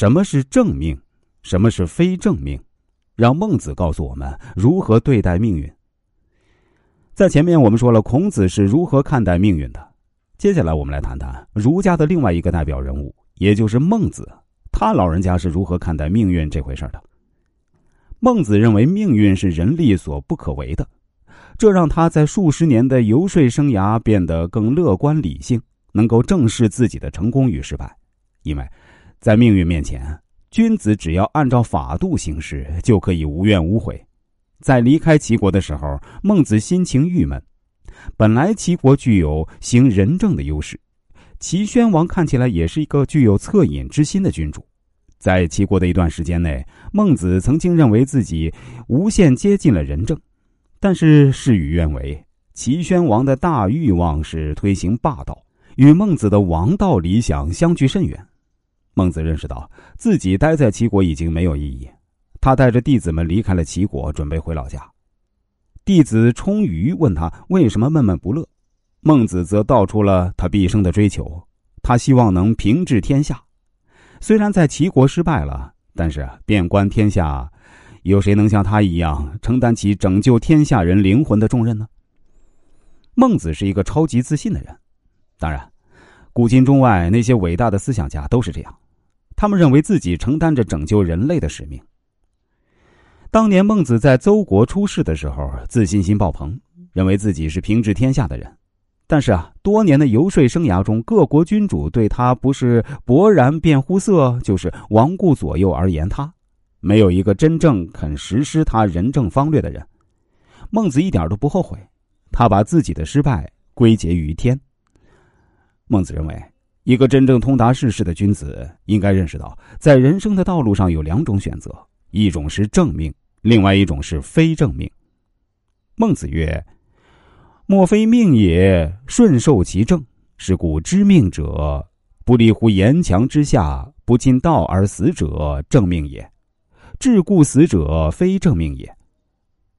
什么是正命，什么是非正命，让孟子告诉我们如何对待命运。在前面我们说了孔子是如何看待命运的，接下来我们来谈谈儒家的另外一个代表人物，也就是孟子，他老人家是如何看待命运这回事的。孟子认为命运是人力所不可为的，这让他在数十年的游说生涯变得更乐观理性，能够正视自己的成功与失败，因为，在命运面前，君子只要按照法度行事，就可以无怨无悔。在离开齐国的时候，孟子心情郁闷。本来齐国具有行仁政的优势，齐宣王看起来也是一个具有恻隐之心的君主。在齐国的一段时间内，孟子曾经认为自己无限接近了仁政，但是事与愿违。齐宣王的大欲望是推行霸道，与孟子的王道理想相距甚远。孟子认识到自己待在齐国已经没有意义。他带着弟子们离开了齐国，准备回老家。弟子充于问他为什么闷闷不乐，孟子则道出了他毕生的追求：他希望能平治天下。虽然在齐国失败了，但是遍观天下，有谁能像他一样承担起拯救天下人灵魂的重任呢？孟子是一个超级自信的人。当然，古今中外那些伟大的思想家都是这样，他们认为自己承担着拯救人类的使命。当年孟子在邹国出世的时候，自信心爆棚，认为自己是平治天下的人。但是啊，多年的游说生涯中，各国君主对他不是勃然变乎色，就是罔顾左右而言他，没有一个真正肯实施他仁政方略的人。孟子一点都不后悔，他把自己的失败归结于天。孟子认为，一个真正通达世事的君子，应该认识到，在人生的道路上有两种选择，一种是正命。另外一种是非正命。孟子曰：“莫非命也，顺受其正。是故知命者，不立乎岩墙之下，不尽道而死者，正命也；至故死者，非正命也。”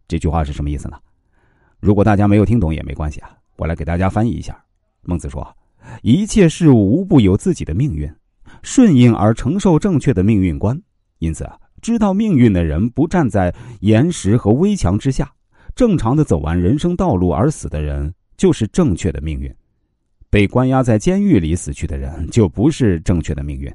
这句话是什么意思呢？如果大家没有听懂也没关系啊，我来给大家翻译一下。孟子说：“一切事物无不有自己的命运，顺应而承受正确的命运观。因此啊。”知道命运的人不站在岩石和危墙之下，正常的走完人生道路而死的人就是正确的命运；被关押在监狱里死去的人就不是正确的命运。